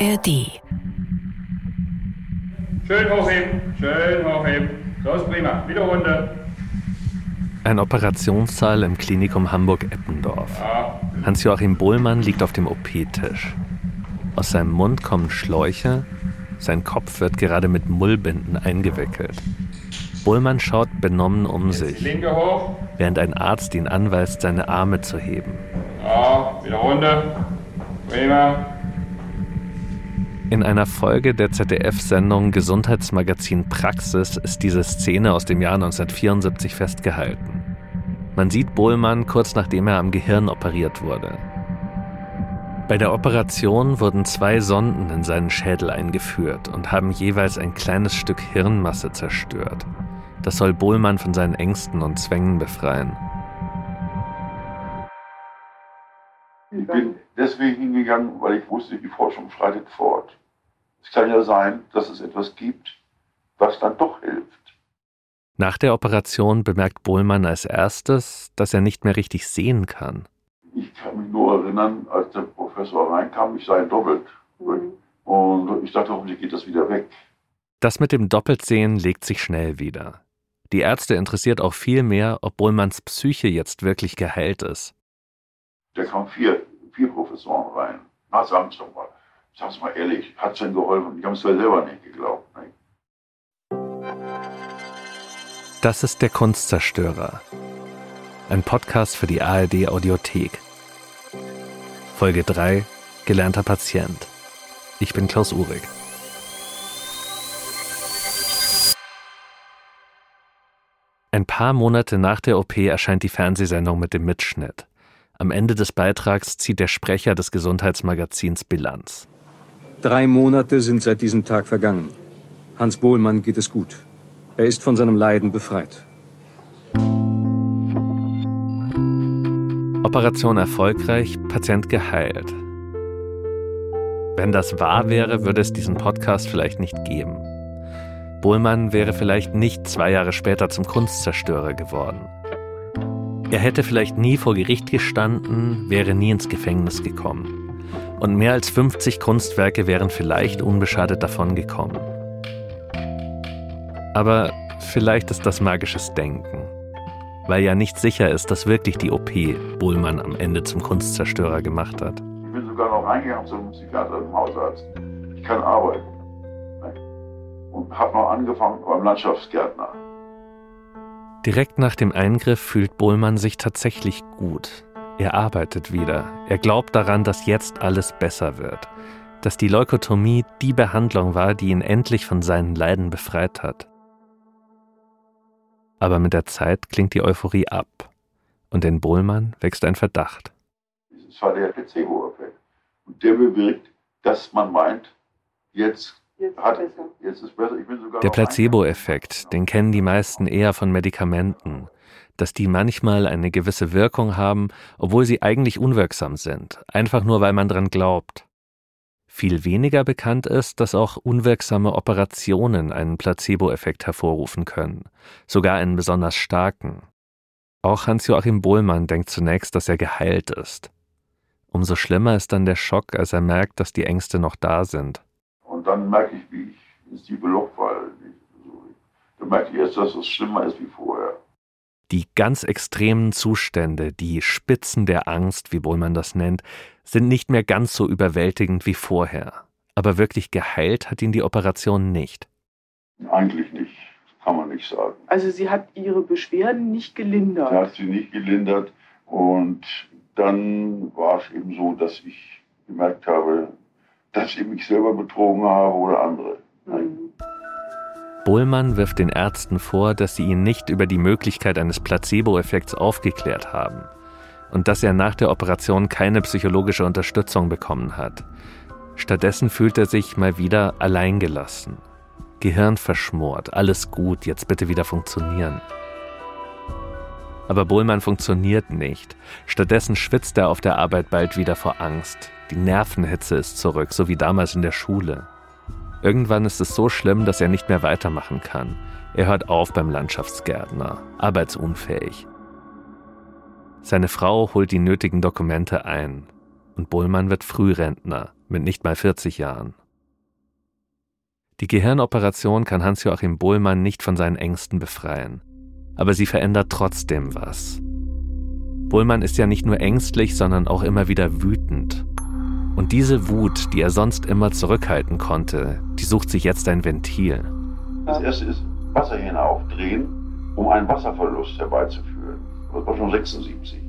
ARD. Schön hochheben, schön hochheben. So ist prima. Wieder Runde. Ein Operationssaal im Klinikum Hamburg-Eppendorf. Ja. Hans-Joachim Bohlmann liegt auf dem OP-Tisch. Aus seinem Mund kommen Schläuche, sein Kopf wird gerade mit Mullbinden eingewickelt. Bohlmann schaut benommen um sich, linke hoch. während ein Arzt ihn anweist, seine Arme zu heben. Ja, wieder Runde. Prima. In einer Folge der ZDF-Sendung Gesundheitsmagazin Praxis ist diese Szene aus dem Jahr 1974 festgehalten. Man sieht Bohlmann kurz nachdem er am Gehirn operiert wurde. Bei der Operation wurden zwei Sonden in seinen Schädel eingeführt und haben jeweils ein kleines Stück Hirnmasse zerstört. Das soll Bohlmann von seinen Ängsten und Zwängen befreien. Deswegen hingegangen, weil ich wusste, die Forschung schreitet fort. Es kann ja sein, dass es etwas gibt, was dann doch hilft. Nach der Operation bemerkt Bohlmann als erstes, dass er nicht mehr richtig sehen kann. Ich kann mich nur erinnern, als der Professor reinkam, ich sei doppelt. Und ich dachte, hoffentlich geht das wieder weg. Das mit dem Doppeltsehen legt sich schnell wieder. Die Ärzte interessiert auch viel mehr, ob Bohlmanns Psyche jetzt wirklich geheilt ist. Da kamen vier, vier Professoren rein. Na, sagen Sie doch mal. Sag's mal ehrlich, hat's denn geholfen? Ich habe es selber nicht geglaubt. Ne? Das ist der Kunstzerstörer. Ein Podcast für die ARD Audiothek. Folge 3 Gelernter Patient. Ich bin Klaus Uhrig. Ein paar Monate nach der OP erscheint die Fernsehsendung mit dem Mitschnitt. Am Ende des Beitrags zieht der Sprecher des Gesundheitsmagazins Bilanz. Drei Monate sind seit diesem Tag vergangen. Hans Bohlmann geht es gut. Er ist von seinem Leiden befreit. Operation erfolgreich, Patient geheilt. Wenn das wahr wäre, würde es diesen Podcast vielleicht nicht geben. Bohlmann wäre vielleicht nicht zwei Jahre später zum Kunstzerstörer geworden. Er hätte vielleicht nie vor Gericht gestanden, wäre nie ins Gefängnis gekommen. Und mehr als 50 Kunstwerke wären vielleicht unbeschadet davongekommen. Aber vielleicht ist das magisches Denken. Weil ja nicht sicher ist, dass wirklich die OP Bohlmann am Ende zum Kunstzerstörer gemacht hat. Ich bin sogar noch reingegangen zum Psychiater, zum Hausarzt. Ich kann arbeiten. Und habe noch angefangen beim Landschaftsgärtner. Direkt nach dem Eingriff fühlt Bohlmann sich tatsächlich gut. Er arbeitet wieder. Er glaubt daran, dass jetzt alles besser wird. Dass die Leukotomie die Behandlung war, die ihn endlich von seinen Leiden befreit hat. Aber mit der Zeit klingt die Euphorie ab. Und in Bohlmann wächst ein Verdacht. Es war der Placebo-Effekt. Und der bewirkt, dass man meint, jetzt, hat, jetzt ist besser. Ich bin sogar Der Placebo-Effekt, den kennen die meisten eher von Medikamenten, dass die manchmal eine gewisse Wirkung haben, obwohl sie eigentlich unwirksam sind, einfach nur weil man dran glaubt. Viel weniger bekannt ist, dass auch unwirksame Operationen einen Placebo-Effekt hervorrufen können, sogar einen besonders starken. Auch Hans-Joachim Bohlmann denkt zunächst, dass er geheilt ist. Umso schlimmer ist dann der Schock, als er merkt, dass die Ängste noch da sind. Dann merke ich, wie ich ins tiefe Loch falle. Dann merke ich erst, dass es schlimmer ist wie vorher. Die ganz extremen Zustände, die Spitzen der Angst, wie Bohlmann das nennt, sind nicht mehr ganz so überwältigend wie vorher. Aber wirklich geheilt hat ihn die Operation nicht. Eigentlich nicht, kann man nicht sagen. Also sie hat ihre Beschwerden nicht gelindert. Er hat sie nicht gelindert und dann war es eben so, dass ich gemerkt habe, dass ich mich selber betrogen habe oder andere. Mhm. Bohlmann wirft den Ärzten vor, dass sie ihn nicht über die Möglichkeit eines Placebo-Effekts aufgeklärt haben und dass er nach der Operation keine psychologische Unterstützung bekommen hat. Stattdessen fühlt er sich mal wieder alleingelassen. Gehirn verschmort, alles gut, jetzt bitte wieder funktionieren. Aber Bohlmann funktioniert nicht. Stattdessen schwitzt er auf der Arbeit bald wieder vor Angst. Die Nervenhitze ist zurück, so wie damals in der Schule. Irgendwann ist es so schlimm, dass er nicht mehr weitermachen kann. Er hört auf beim Landschaftsgärtner, arbeitsunfähig. Seine Frau holt die nötigen Dokumente ein und Bohlmann wird Frührentner, mit nicht mal 40 Jahren. Die Gehirnoperation kann Hans-Joachim Bohlmann nicht von seinen Ängsten befreien, aber sie verändert trotzdem was. Bohlmann ist ja nicht nur ängstlich, sondern auch immer wieder wütend. Und diese Wut, die er sonst immer zurückhalten konnte, die sucht sich jetzt ein Ventil. Das erste ist Wasserhähne aufdrehen, um einen Wasserverlust herbeizuführen. Das war schon 76.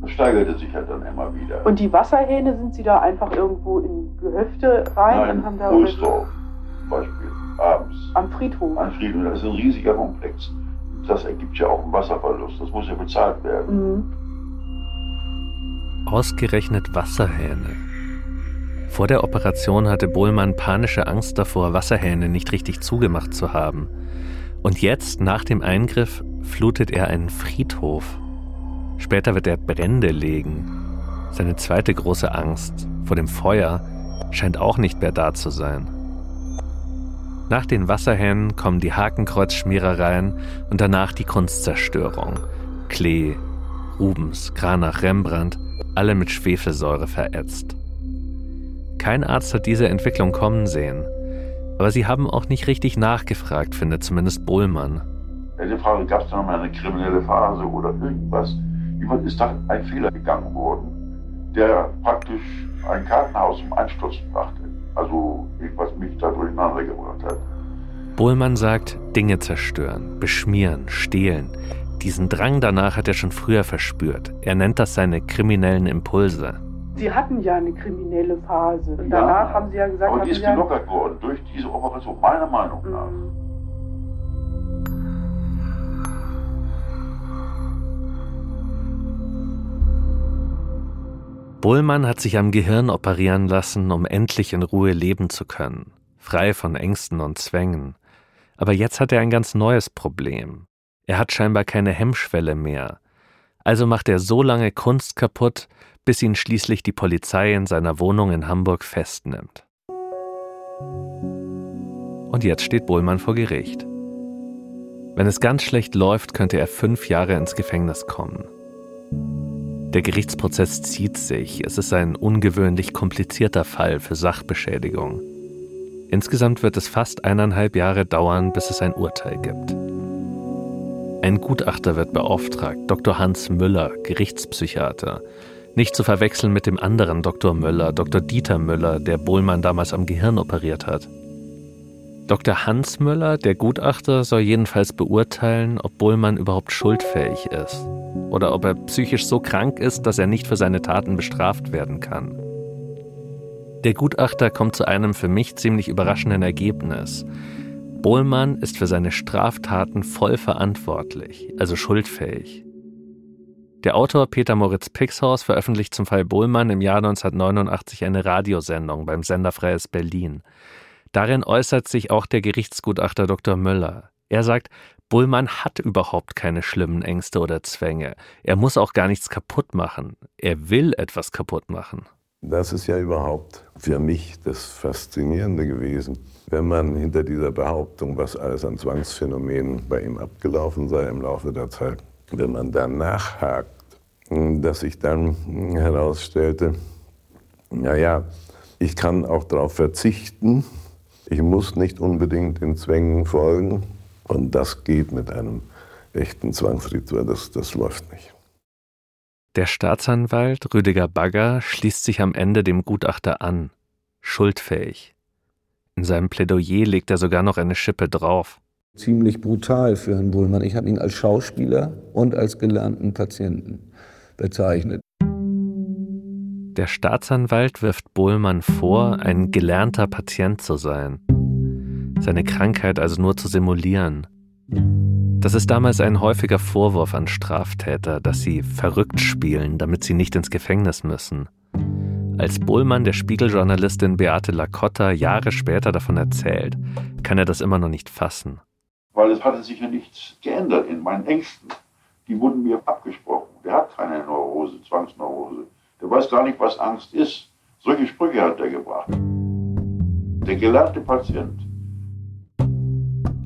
Das steigerte sich halt dann immer wieder. Und die Wasserhähne, sind Sie da einfach irgendwo in Gehöfte rein Nein, und haben da Ohlsdorf zum Beispiel, abends. am Friedhof? Ein Friedhof, das ist ein riesiger Komplex. Das ergibt ja auch einen Wasserverlust. Das muss ja bezahlt werden. Mhm. Ausgerechnet Wasserhähne. Vor der Operation hatte Bohlmann panische Angst davor, Wasserhähne nicht richtig zugemacht zu haben. Und jetzt, nach dem Eingriff, flutet er einen Friedhof. Später wird er Brände legen. Seine zweite große Angst vor dem Feuer scheint auch nicht mehr da zu sein. Nach den Wasserhähnen kommen die Hakenkreuzschmierereien und danach die Kunstzerstörung. Klee, Rubens, Granach, Rembrandt, alle mit Schwefelsäure verätzt. Kein Arzt hat diese Entwicklung kommen sehen. Aber sie haben auch nicht richtig nachgefragt, findet zumindest Bohlmann. Die Frage, gab es da nochmal eine kriminelle Phase oder irgendwas? Jemand ist da ein Fehler gegangen worden, der praktisch ein Kartenhaus zum Einsturzen brachte. Also irgendwas mich da durcheinander gebracht hat. Bohlmann sagt, Dinge zerstören, beschmieren, stehlen. Diesen Drang danach hat er schon früher verspürt. Er nennt das seine kriminellen Impulse. Sie hatten ja eine kriminelle Phase. Und Ja, danach haben Sie ja gesagt, Aber haben die ist Sie ja, gelockert worden durch diese Operation, meiner Meinung nach. Mhm. Bohlmann hat sich am Gehirn operieren lassen, um endlich in Ruhe leben zu können, frei von Ängsten und Zwängen. Aber jetzt hat er ein ganz neues Problem. Er hat scheinbar keine Hemmschwelle mehr. Also macht er so lange Kunst kaputt, bis ihn schließlich die Polizei in seiner Wohnung in Hamburg festnimmt. Und jetzt steht Bohlmann vor Gericht. Wenn es ganz schlecht läuft, könnte er fünf Jahre ins Gefängnis kommen. Der Gerichtsprozess zieht sich. Es ist ein ungewöhnlich komplizierter Fall für Sachbeschädigung. Insgesamt wird es fast eineinhalb Jahre dauern, bis es ein Urteil gibt. Ein Gutachter wird beauftragt, Dr. Hans Müller, Gerichtspsychiater. Nicht zu verwechseln mit dem anderen Dr. Müller, Dr. Dieter Müller, der Bohlmann damals am Gehirn operiert hat. Dr. Hans Müller, der Gutachter, soll jedenfalls beurteilen, ob Bohlmann überhaupt schuldfähig ist oder ob er psychisch so krank ist, dass er nicht für seine Taten bestraft werden kann. Der Gutachter kommt zu einem für mich ziemlich überraschenden Ergebnis. Bohlmann ist für seine Straftaten voll verantwortlich, also schuldfähig. Der Autor Peter Moritz Pixhaus veröffentlicht zum Fall Bohlmann im Jahr 1989 eine Radiosendung beim Sender Freies Berlin. Darin äußert sich auch der Gerichtsgutachter Dr. Müller. Er sagt, Bullmann hat überhaupt keine schlimmen Ängste oder Zwänge. Er muss auch gar nichts kaputt machen. Er will etwas kaputt machen. Das ist ja überhaupt für mich das Faszinierende gewesen, wenn man hinter dieser Behauptung, was alles an Zwangsphänomenen bei ihm abgelaufen sei im Laufe der Zeit, wenn man da nachhakt, dass sich dann herausstellte, naja, ich kann auch darauf verzichten, ich muss nicht unbedingt den Zwängen folgen und das geht mit einem echten Zwangsritual, das, das läuft nicht. Der Staatsanwalt Rüdiger Bagger schließt sich am Ende dem Gutachter an, schuldfähig. In seinem Plädoyer legt er sogar noch eine Schippe drauf. Ziemlich brutal für Herrn Bullmann. Ich habe ihn als Schauspieler und als gelernten Patienten bezeichnet. Der Staatsanwalt wirft Bohlmann vor, ein gelernter Patient zu sein. Seine Krankheit also nur zu simulieren. Das ist damals ein häufiger Vorwurf an Straftäter, dass sie verrückt spielen, damit sie nicht ins Gefängnis müssen. Als Bohlmann der Spiegeljournalistin Beate Lacotta Jahre später davon erzählt, kann er das immer noch nicht fassen. Weil es hatte sich ja nichts geändert in meinen Ängsten. Die wurden mir abgesprochen. Der hat keine Neurose, Zwangsneurose. Der weiß gar nicht, was Angst ist. Solche Sprüche hat er gebracht. Der gelernte Patient.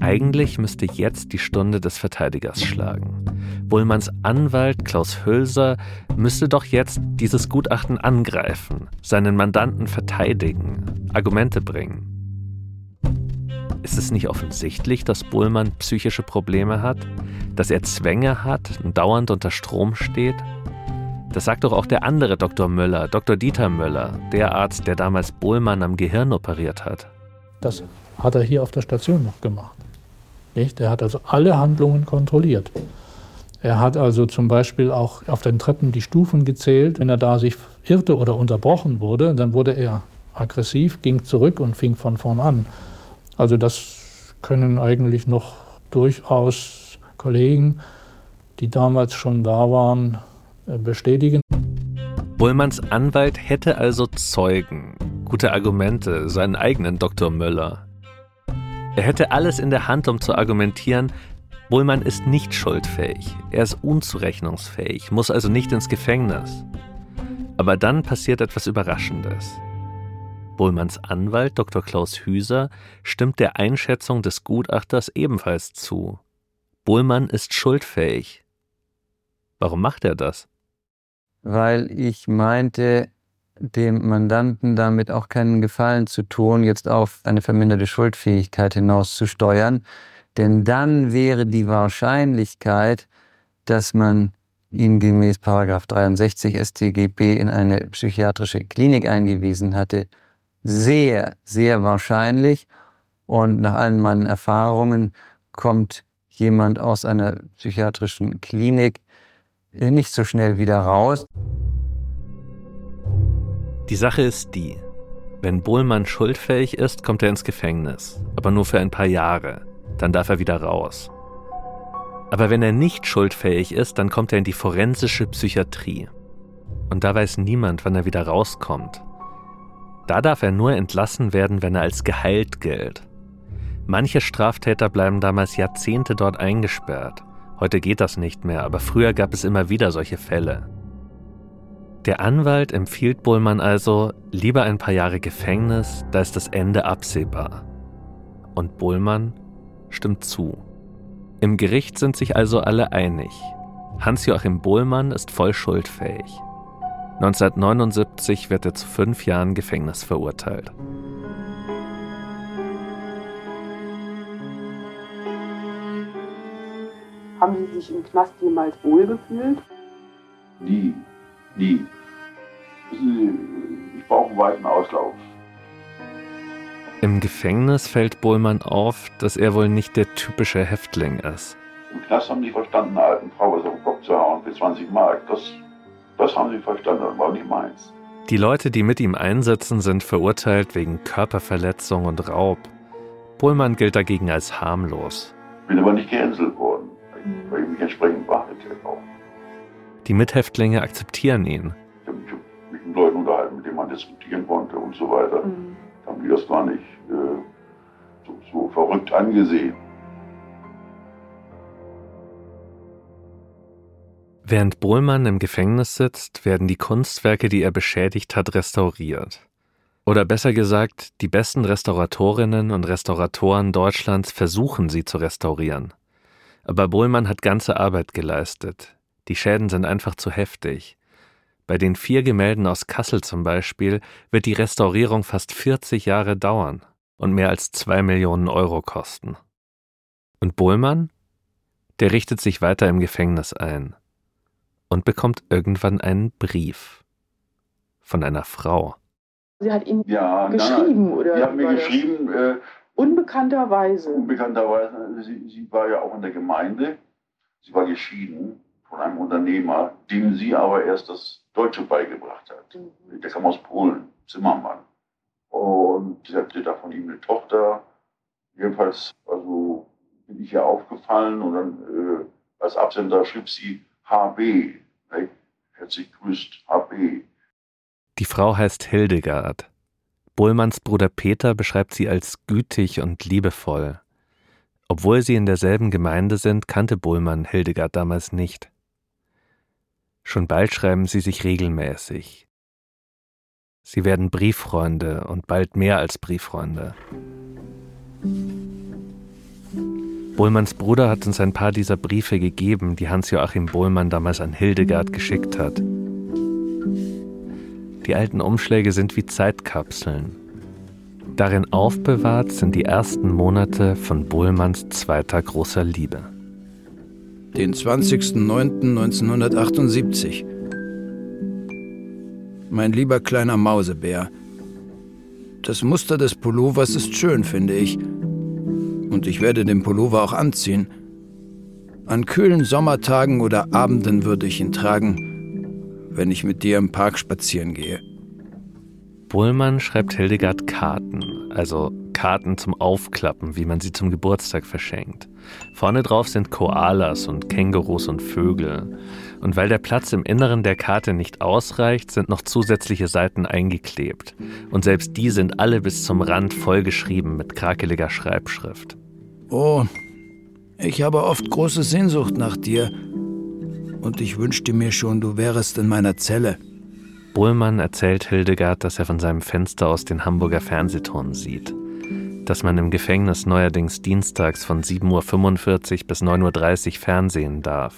Eigentlich müsste jetzt die Stunde des Verteidigers schlagen. Bullmanns Anwalt Klaus Hülser müsste doch jetzt dieses Gutachten angreifen, seinen Mandanten verteidigen, Argumente bringen. Ist es nicht offensichtlich, dass Bullmann psychische Probleme hat? Dass er Zwänge hat und dauernd unter Strom steht? Das sagt doch auch der andere Dr. Müller, Dr. Dieter Müller, der Arzt, der damals Bullmann am Gehirn operiert hat. Das hat er hier auf der Station noch gemacht. Nicht? Er hat also alle Handlungen kontrolliert. Er hat also zum Beispiel auch auf den Treppen die Stufen gezählt. Wenn er da sich irrte oder unterbrochen wurde, dann wurde er aggressiv, ging zurück und fing von vorn an. Also das können eigentlich noch durchaus Kollegen, die damals schon da waren, bestätigen. Bullmanns Anwalt hätte also Zeugen, gute Argumente, seinen eigenen Dr. Müller. Er hätte alles in der Hand, um zu argumentieren, Bullmann ist nicht schuldfähig, er ist unzurechnungsfähig, muss also nicht ins Gefängnis. Aber dann passiert etwas Überraschendes. Bullmanns Anwalt Dr. Klaus Hüser stimmt der Einschätzung des Gutachters ebenfalls zu. Bullmann ist schuldfähig. Warum macht er das? Weil ich meinte, dem Mandanten damit auch keinen Gefallen zu tun, jetzt auf eine verminderte Schuldfähigkeit hinauszusteuern. Denn dann wäre die Wahrscheinlichkeit, dass man ihn gemäß 63 StGB in eine psychiatrische Klinik eingewiesen hatte, sehr, sehr wahrscheinlich. Und nach allen meinen Erfahrungen kommt jemand aus einer psychiatrischen Klinik nicht so schnell wieder raus. Die Sache ist die, wenn Bohlmann schuldfähig ist, kommt er ins Gefängnis, aber nur für ein paar Jahre. Dann darf er wieder raus. Aber wenn er nicht schuldfähig ist, dann kommt er in die forensische Psychiatrie. Und da weiß niemand, wann er wieder rauskommt. Da darf er nur entlassen werden, wenn er als geheilt gilt. Manche Straftäter bleiben damals Jahrzehnte dort eingesperrt. Heute geht das nicht mehr, aber früher gab es immer wieder solche Fälle. Der Anwalt empfiehlt Bullmann also lieber ein paar Jahre Gefängnis, da ist das Ende absehbar. Und Bullmann stimmt zu. Im Gericht sind sich also alle einig. Hans-Joachim Bohlmann ist voll schuldfähig. 1979 wird er zu fünf Jahren Gefängnis verurteilt. Haben Sie sich im Knast jemals wohlgefühlt? Nie, nie. Ich brauche einen weiten Auslauf. Im Gefängnis fällt Bohlmann auf, dass er wohl nicht der typische Häftling ist. Im Knast haben die verstanden, eine alten Frau was auf den Kopf zu hauen für 20 Mark. Das das haben sie verstanden, das war nicht meins. Die Leute, die mit ihm einsitzen, sind verurteilt wegen Körperverletzung und Raub. Pullmann gilt dagegen als harmlos. Bin aber nicht gehänselt worden, mich entsprechend behandelt hätte auch. Die Mithäftlinge akzeptieren ihn. Ich habe mich mit Leuten unterhalten, mit denen man diskutieren konnte und so weiter. Mhm. Da haben die das gar nicht äh, so, so verrückt angesehen. Während Bohlmann im Gefängnis sitzt, werden die Kunstwerke, die er beschädigt hat, restauriert. Oder besser gesagt, die besten Restauratorinnen und Restauratoren Deutschlands versuchen sie zu restaurieren. Aber Bohlmann hat ganze Arbeit geleistet. Die Schäden sind einfach zu heftig. Bei den vier Gemälden aus Kassel zum Beispiel wird die Restaurierung fast 40 Jahre dauern und mehr als zwei Millionen Euro kosten. Und Bohlmann? Der richtet sich weiter im Gefängnis ein und bekommt irgendwann einen Brief von einer Frau. Sie hat ihm ja, geschrieben, nein, oder? Sie hat mir geschrieben. Äh, unbekannterweise. Unbekannterweise. Sie, sie war ja auch in der Gemeinde. Sie war geschieden von einem Unternehmer, dem sie aber erst das Deutsche beigebracht hat. Mhm. Der kam aus Polen, Zimmermann. Und sie hatte da von ihm eine Tochter. Jedenfalls, also bin ich ihr aufgefallen und dann äh, als Absender schrieb sie HB. Herzlich grüßt HB. Die Frau heißt Hildegard. Bullmanns Bruder Peter beschreibt sie als gütig und liebevoll. Obwohl sie in derselben Gemeinde sind, kannte Bullmann Hildegard damals nicht. Schon bald schreiben sie sich regelmäßig. Sie werden Brieffreunde und bald mehr als Brieffreunde. Bohlmanns Bruder hat uns ein paar dieser Briefe gegeben, die Hans-Joachim Bohlmann damals an Hildegard geschickt hat. Die alten Umschläge sind wie Zeitkapseln. Darin aufbewahrt sind die ersten Monate von Bohlmanns zweiter großer Liebe. Den 20.09.1978. Mein lieber kleiner Mausebär. Das Muster des Pullovers ist schön, finde ich. Und ich werde den Pullover auch anziehen. An kühlen Sommertagen oder Abenden würde ich ihn tragen, wenn ich mit dir im Park spazieren gehe. Bullmann schreibt Hildegard Karten, also Karten zum Aufklappen, wie man sie zum Geburtstag verschenkt. Vorne drauf sind Koalas und Kängurus und Vögel. Und weil der Platz im Inneren der Karte nicht ausreicht, sind noch zusätzliche Seiten eingeklebt. Und selbst die sind alle bis zum Rand vollgeschrieben mit krakeliger Schreibschrift. Oh, ich habe oft große Sehnsucht nach dir. Und ich wünschte mir schon, du wärest in meiner Zelle. Bohlmann erzählt Hildegard, dass er von seinem Fenster aus den Hamburger Fernsehturm sieht. Dass man im Gefängnis neuerdings dienstags von 7.45 Uhr bis 9.30 Uhr fernsehen darf.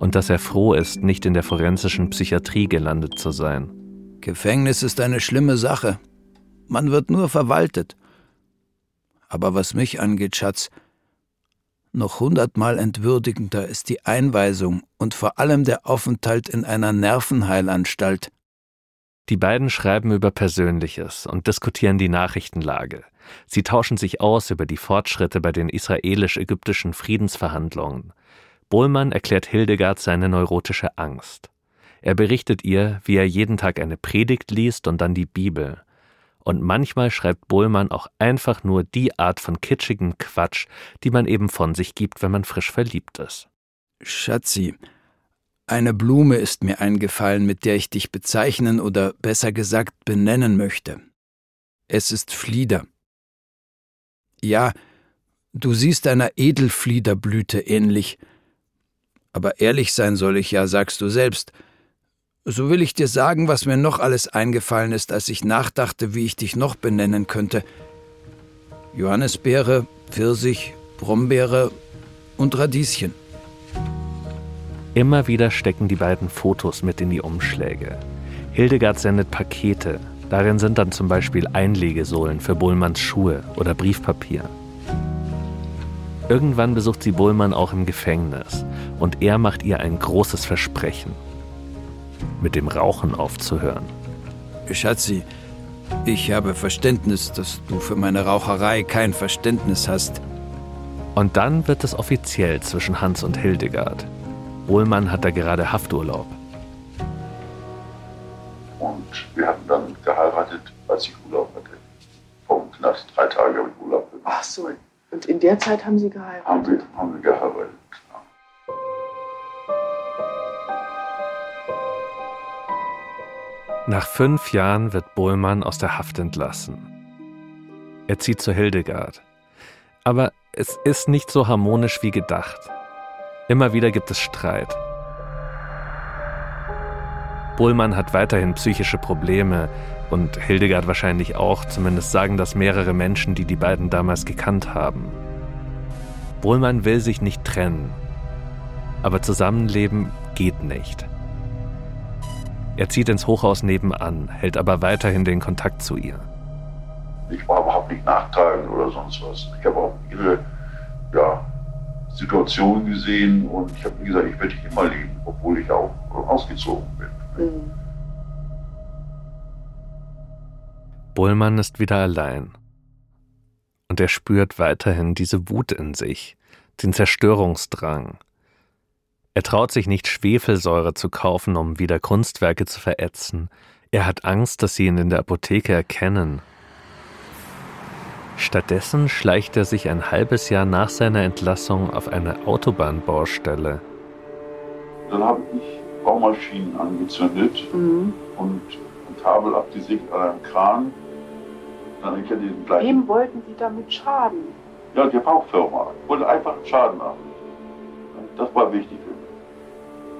Und dass er froh ist, nicht in der forensischen Psychiatrie gelandet zu sein. Gefängnis ist eine schlimme Sache. Man wird nur verwaltet. Aber was mich angeht, Schatz, noch hundertmal entwürdigender ist die Einweisung und vor allem der Aufenthalt in einer Nervenheilanstalt. Die beiden schreiben über Persönliches und diskutieren die Nachrichtenlage. Sie tauschen sich aus über die Fortschritte bei den israelisch-ägyptischen Friedensverhandlungen. Bohlmann erklärt Hildegard seine neurotische Angst. Er berichtet ihr, wie er jeden Tag eine Predigt liest und dann die Bibel. Und manchmal schreibt Bohlmann auch einfach nur die Art von kitschigen Quatsch, die man eben von sich gibt, wenn man frisch verliebt ist. Schatzi, eine Blume ist mir eingefallen, mit der ich dich bezeichnen oder besser gesagt benennen möchte. Es ist Flieder. Ja, du siehst einer Edelfliederblüte ähnlich. Aber ehrlich sein soll ich ja, sagst du selbst. So will ich dir sagen, was mir noch alles eingefallen ist, als ich nachdachte, wie ich dich noch benennen könnte. Johannisbeere, Pfirsich, Brombeere und Radieschen. Immer wieder stecken die beiden Fotos mit in die Umschläge. Hildegard sendet Pakete. Darin sind dann zum Beispiel Einlegesohlen für Bohlmanns Schuhe oder Briefpapier. Irgendwann besucht sie Bohlmann auch im Gefängnis und er macht ihr ein großes Versprechen, mit dem Rauchen aufzuhören. Schatzi, ich habe Verständnis, dass du für meine Raucherei kein Verständnis hast. Und dann wird es offiziell zwischen Hans und Hildegard. Bohlmann hat da gerade Hafturlaub. Und wir hatten dann geheiratet, als ich Urlaub hatte. Vom Knast. Drei Tage habe ich Urlaub gemacht. Ach so. Und in der Zeit haben Sie geheiratet? Haben wir, haben wir geheiratet. Nach fünf Jahren wird Bohlmann aus der Haft entlassen. Er zieht zu Hildegard. Aber es ist nicht so harmonisch wie gedacht. Immer wieder gibt es Streit. Bohlmann hat weiterhin psychische Probleme und Hildegard wahrscheinlich auch, zumindest sagen das mehrere Menschen, die die beiden damals gekannt haben. Bohlmann will sich nicht trennen, aber zusammenleben geht nicht. Er zieht ins Hochhaus nebenan, hält aber weiterhin den Kontakt zu ihr. Ich war überhaupt nicht nachtragend oder sonst was. Ich habe auch ihre ja, Situation gesehen und ich habe mir gesagt, ich werde nicht immer leben, obwohl ich auch ausgezogen bin. Mhm. Bullmann ist wieder allein. Und er spürt weiterhin diese Wut in sich, den Zerstörungsdrang. Er traut sich nicht, Schwefelsäure zu kaufen, um wieder Kunstwerke zu verätzen. Er hat Angst, dass sie ihn in der Apotheke erkennen. Stattdessen schleicht er sich ein halbes Jahr nach seiner Entlassung auf eine Autobahnbaustelle. Dann habe ich Baumaschinen angezündet mhm. und ein Kabel abgesägt an einem Kran. Dann ich den gleichen Wem wollten Sie damit schaden? Ja, die Baufirma. Ich wollte einfach einen Schaden machen. Das war wichtig für mich.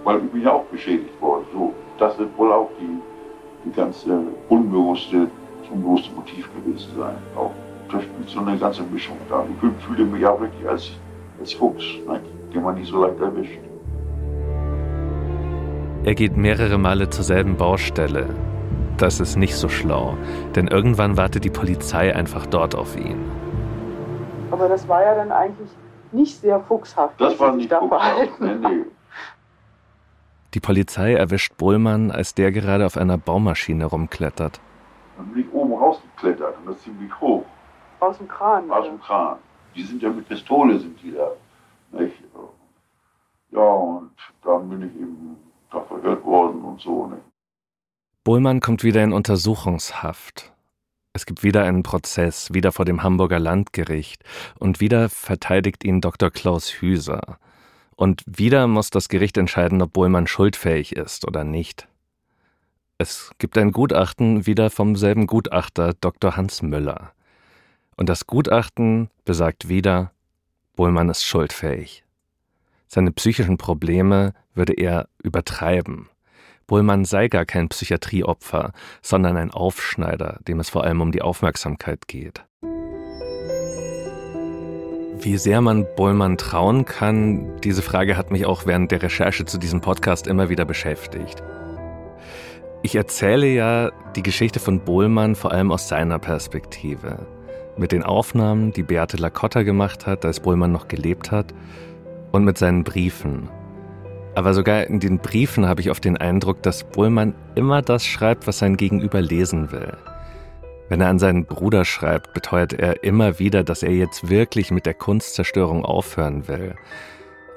Weil ich bin ja auch beschädigt worden. So, das wird wohl auch die, die ganze unbewusste, das unbewusste Motiv gewesen sein. Auch das spielt so eine ganze Mischung da. Ich fühle mich ja wirklich als als Fuchs, ne? den man nicht so leicht erwischt. Er geht mehrere Male zur selben Baustelle. Das ist nicht so schlau, denn irgendwann wartet die Polizei einfach dort auf ihn. Aber das war ja dann eigentlich nicht sehr fuchshaft. Das war nicht fuchshaft. Nee, nee. Die Polizei erwischt Bullmann, als der gerade auf einer Baumaschine rumklettert. Dann bin ich oben rausgeklettert und das ist ziemlich hoch. Aus dem Kran. Aus dem Kran. Die sind ja mit Pistole, sind die da. Nicht? Ja, und dann bin ich eben da verhört worden und so. Nicht? Bullmann kommt wieder in Untersuchungshaft. Es gibt wieder einen Prozess, wieder vor dem Hamburger Landgericht und wieder verteidigt ihn Dr. Klaus Hüser. Und wieder muss das Gericht entscheiden, ob Bullmann schuldfähig ist oder nicht. Es gibt ein Gutachten wieder vom selben Gutachter Dr. Hans Müller. Und das Gutachten besagt wieder, Bullmann ist schuldfähig. Seine psychischen Probleme würde er übertreiben. Bullmann sei gar kein Psychiatrieopfer, sondern ein Aufschneider, dem es vor allem um die Aufmerksamkeit geht. Wie sehr man Bullmann trauen kann, diese Frage hat mich auch während der Recherche zu diesem Podcast immer wieder beschäftigt. Ich erzähle ja die Geschichte von Bohlmann vor allem aus seiner Perspektive. Mit den Aufnahmen, die Beate Lacotta gemacht hat, als Bohlmann noch gelebt hat, und mit seinen Briefen. Aber sogar in den Briefen habe ich oft den Eindruck, dass Bohlmann immer das schreibt, was sein Gegenüber lesen will. Wenn er an seinen Bruder schreibt, beteuert er immer wieder, dass er jetzt wirklich mit der Kunstzerstörung aufhören will.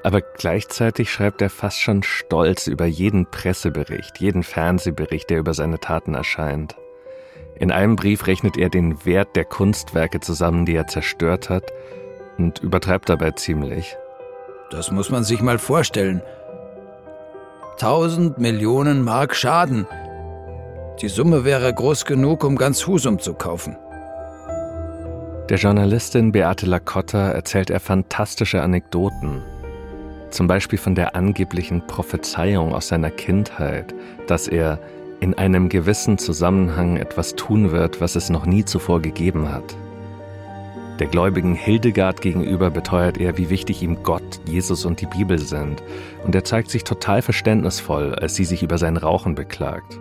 Aber gleichzeitig schreibt er fast schon stolz über jeden Pressebericht, jeden Fernsehbericht, der über seine Taten erscheint. In einem Brief rechnet er den Wert der Kunstwerke zusammen, die er zerstört hat, und übertreibt dabei ziemlich. Das muss man sich mal vorstellen. Tausend Millionen Mark Schaden. Die Summe wäre groß genug, um ganz Husum zu kaufen. Der Journalistin Beate Lacotta erzählt er fantastische Anekdoten. Zum Beispiel von der angeblichen Prophezeiung aus seiner Kindheit, dass er in einem gewissen Zusammenhang etwas tun wird, was es noch nie zuvor gegeben hat. Der gläubigen Hildegard gegenüber beteuert er, wie wichtig ihm Gott, Jesus und die Bibel sind, und er zeigt sich total verständnisvoll, als sie sich über sein Rauchen beklagt,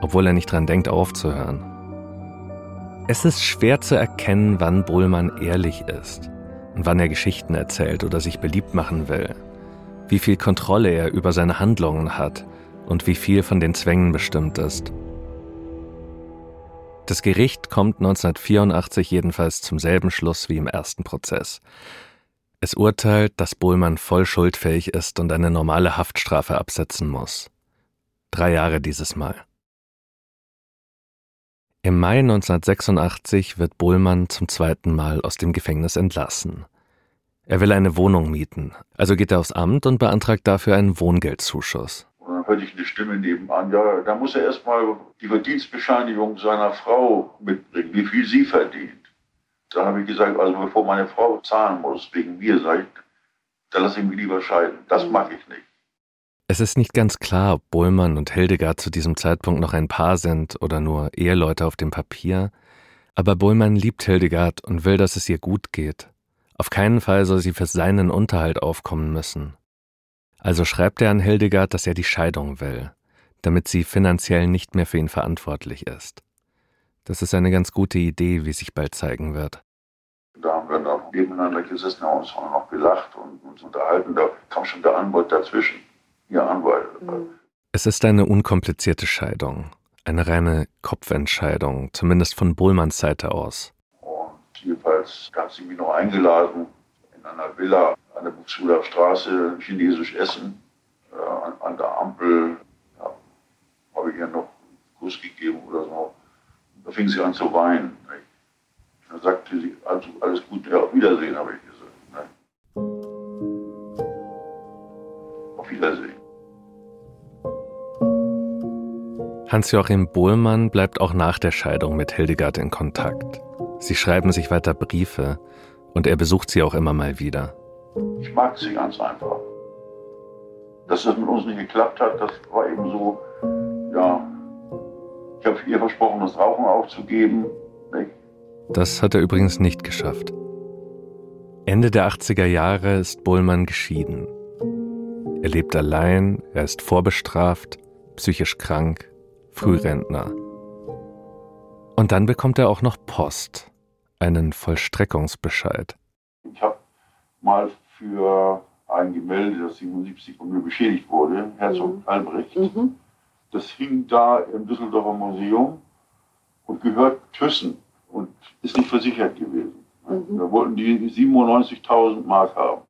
obwohl er nicht dran denkt, aufzuhören. Es ist schwer zu erkennen, wann Bohlmann ehrlich ist und wann er Geschichten erzählt oder sich beliebt machen will, wie viel Kontrolle er über seine Handlungen hat und wie viel von den Zwängen bestimmt ist. Das Gericht kommt 1984 jedenfalls zum selben Schluss wie im ersten Prozess. Es urteilt, dass Bohlmann voll schuldfähig ist und eine normale Haftstrafe absetzen muss. Drei Jahre dieses Mal. Im Mai 1986 wird Bohlmann zum zweiten Mal aus dem Gefängnis entlassen. Er will eine Wohnung mieten, also geht er aufs Amt und beantragt dafür einen Wohngeldzuschuss hörte ich eine Stimme nebenan, ja, da muss er erstmal die Verdienstbescheinigung seiner Frau mitbringen, wie viel sie verdient. Dann habe ich gesagt, also bevor meine Frau zahlen muss, wegen mir, sage ich, dann lasse ich mich lieber scheiden. Das mhm. mache ich nicht. Es ist nicht ganz klar, ob Bohlmann und Hildegard zu diesem Zeitpunkt noch ein Paar sind oder nur Eheleute auf dem Papier. Aber Bohlmann liebt Hildegard und will, dass es ihr gut geht. Auf keinen Fall soll sie für seinen Unterhalt aufkommen müssen. Also schreibt er an Hildegard, dass er die Scheidung will, damit sie finanziell nicht mehr für ihn verantwortlich ist. Das ist eine ganz gute Idee, wie sich bald zeigen wird. Da haben wir noch nebeneinander gesessen, haben uns noch gelacht und uns unterhalten. Da kam schon der Anwalt dazwischen. Ihr Anwalt. Mhm. Es ist eine unkomplizierte Scheidung. Eine reine Kopfentscheidung, zumindest von Bohlmanns Seite aus. Und jedenfalls hat sie mich noch eingeladen in einer Villa an der Buxtehuder Straße chinesisch essen. Äh, an, an, der Ampel ja, habe ich ihr noch einen Kuss gegeben oder so. Da fing sie an zu weinen. Nicht? Da sagte sie, also, alles Gute, ja, auf Wiedersehen, habe ich gesagt. Nicht? Auf Wiedersehen. Hans-Joachim Bohlmann bleibt auch nach der Scheidung mit Hildegard in Kontakt. Sie schreiben sich weiter Briefe und er besucht sie auch immer mal wieder. Ich mag sie ganz einfach. Dass das mit uns nicht geklappt hat, das war eben so, ja, ich habe ihr versprochen, das Rauchen aufzugeben. Nicht? Das hat er übrigens nicht geschafft. Ende der 80er Jahre ist Bullmann geschieden. Er lebt allein, er ist vorbestraft, psychisch krank, Frührentner. Und dann bekommt er auch noch Post, einen Vollstreckungsbescheid. Ich habe mal für ein Gemälde, das 77 von mir beschädigt wurde, Herzog mhm. Albrecht, mhm. das hing da im Düsseldorfer Museum und gehört Thyssen und ist nicht versichert gewesen. Mhm. Da wollten die 97.000 Mark haben.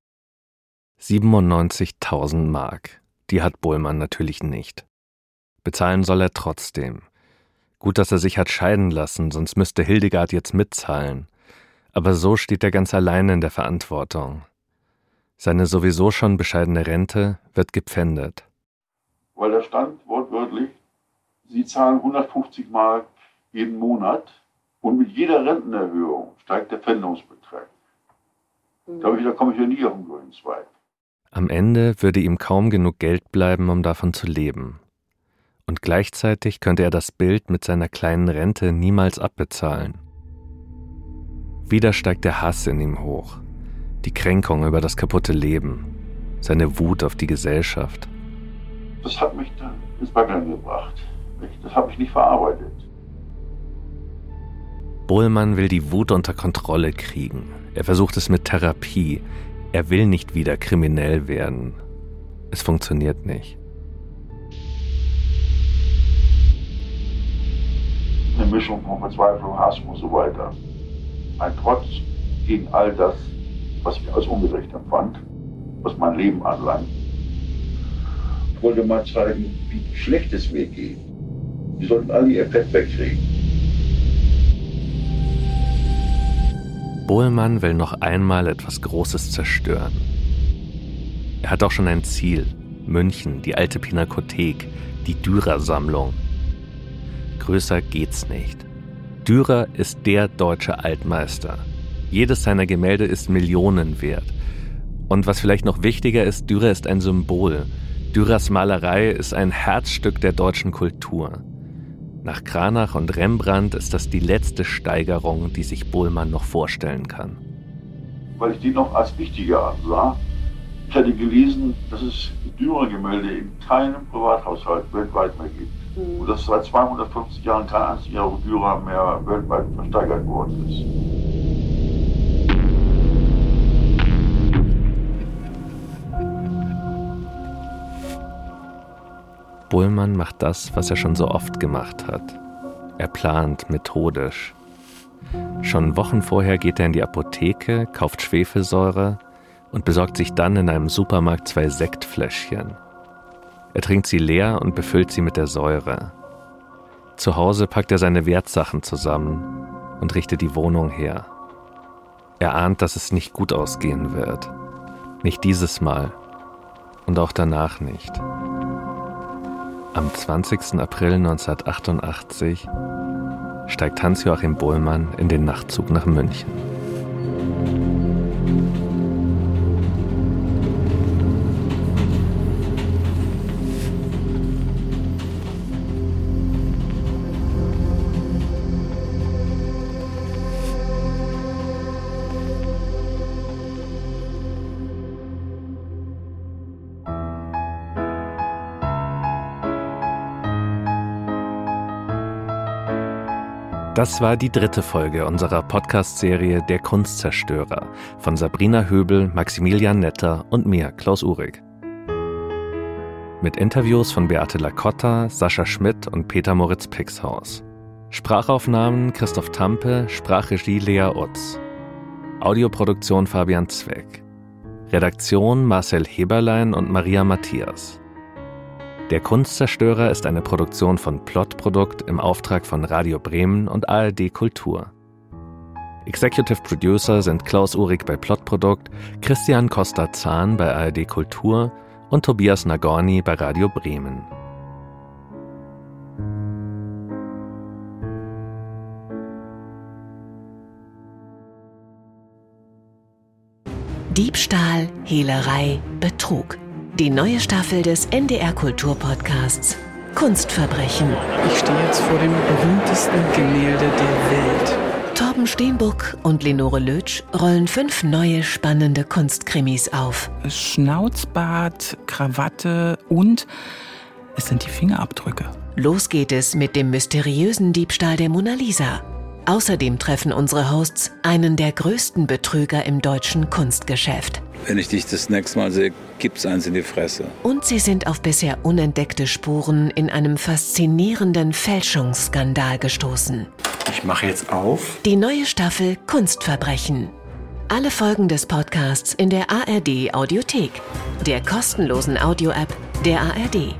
97.000 Mark. Die hat Bohlmann natürlich nicht. Bezahlen soll er trotzdem. Gut, dass er sich hat scheiden lassen, sonst müsste Hildegard jetzt mitzahlen. Aber so steht er ganz allein in der Verantwortung. Seine sowieso schon bescheidene Rente wird gepfändet. Weil da stand wortwörtlich, Sie zahlen 150 Mark jeden Monat und mit jeder Rentenerhöhung steigt der Pfändungsbetrag. Da, ich, da komme ich ja nie auf den grünen Zweig. Am Ende würde ihm kaum genug Geld bleiben, um davon zu leben. Und gleichzeitig könnte er das Bild mit seiner kleinen Rente niemals abbezahlen. Wieder steigt der Hass in ihm hoch, die Kränkung über das kaputte Leben, seine Wut auf die Gesellschaft. Das hat mich dann ins Wackeln gebracht. Das habe ich nicht verarbeitet. Bohlmann will die Wut unter Kontrolle kriegen. Er versucht es mit Therapie. Er will nicht wieder kriminell werden. Es funktioniert nicht. Mischung von Verzweiflung, Hass und so weiter. Ein Trotz gegen all das, was ich als ungerecht empfand, was mein Leben anlangt. Ich wollte mal zeigen, wie schlecht es mir geht. Die sollten alle ihr Fett wegkriegen. Bohlmann will noch einmal etwas Großes zerstören. Er hat auch schon ein Ziel. München, die alte Pinakothek, die Dürer-Sammlung. Größer geht's nicht. Dürer ist der deutsche Altmeister. Jedes seiner Gemälde ist Millionen wert. Und was vielleicht noch wichtiger ist, Dürer ist ein Symbol. Dürers Malerei ist ein Herzstück der deutschen Kultur. Nach Kranach und Rembrandt ist das die letzte Steigerung, die sich Bohlmann noch vorstellen kann. Weil ich die noch als wichtiger ansah. Ich hatte gelesen, dass es Dürer-Gemälde in keinem Privathaushalt weltweit mehr gibt. Dass seit 250 Jahren kein einziger Dürer mehr weltweit versteigert worden ist. Bullmann macht das, was er schon so oft gemacht hat. Er plant methodisch. Schon Wochen vorher geht er in die Apotheke, kauft Schwefelsäure und besorgt sich dann in einem Supermarkt zwei Sektfläschchen. Er trinkt sie leer und befüllt sie mit der Säure. Zu Hause packt er seine Wertsachen zusammen und richtet die Wohnung her. Er ahnt, dass es nicht gut ausgehen wird. Nicht dieses Mal und auch danach nicht. Am 20. April 1988 steigt Hans-Joachim Bohlmann in den Nachtzug nach München. Das war die dritte Folge unserer Podcast-Serie Der Kunstzerstörer von Sabrina Höbel, Maximilian Netter und mir, Klaus Uhrig. Mit Interviews von Beate Lacotta, Sascha Schmidt und Peter Moritz Pixhaus. Sprachaufnahmen Christoph Tampe, Sprachregie Lea Utz. Audioproduktion Fabian Zweck. Redaktion Marcel Heberlein und Maria Matthias. Der Kunstzerstörer ist eine Produktion von Plotprodukt im Auftrag von Radio Bremen und ARD Kultur. Executive Producer sind Klaus Uhrig bei Plotprodukt, Christian Costa-Zahn bei ARD Kultur und Tobias Nagorny bei Radio Bremen. Diebstahl, Hehlerei, Betrug. Die neue Staffel des NDR Kulturpodcasts Kunstverbrechen. Ich stehe jetzt vor dem berühmtesten Gemälde der Welt. Torben Steenbuck und Lenore Lötsch rollen fünf neue spannende Kunstkrimis auf. Schnauzbart, Krawatte und es sind die Fingerabdrücke. Los geht es mit dem mysteriösen Diebstahl der Mona Lisa. Außerdem treffen unsere Hosts einen der größten Betrüger im deutschen Kunstgeschäft. Wenn ich dich das nächste Mal sehe, gibt's eins in die Fresse. Und sie sind auf bisher unentdeckte Spuren in einem faszinierenden Fälschungsskandal gestoßen. Ich mache jetzt auf. Die neue Staffel Kunstverbrechen. Alle Folgen des Podcasts in der ARD Audiothek, der kostenlosen Audio-App der ARD.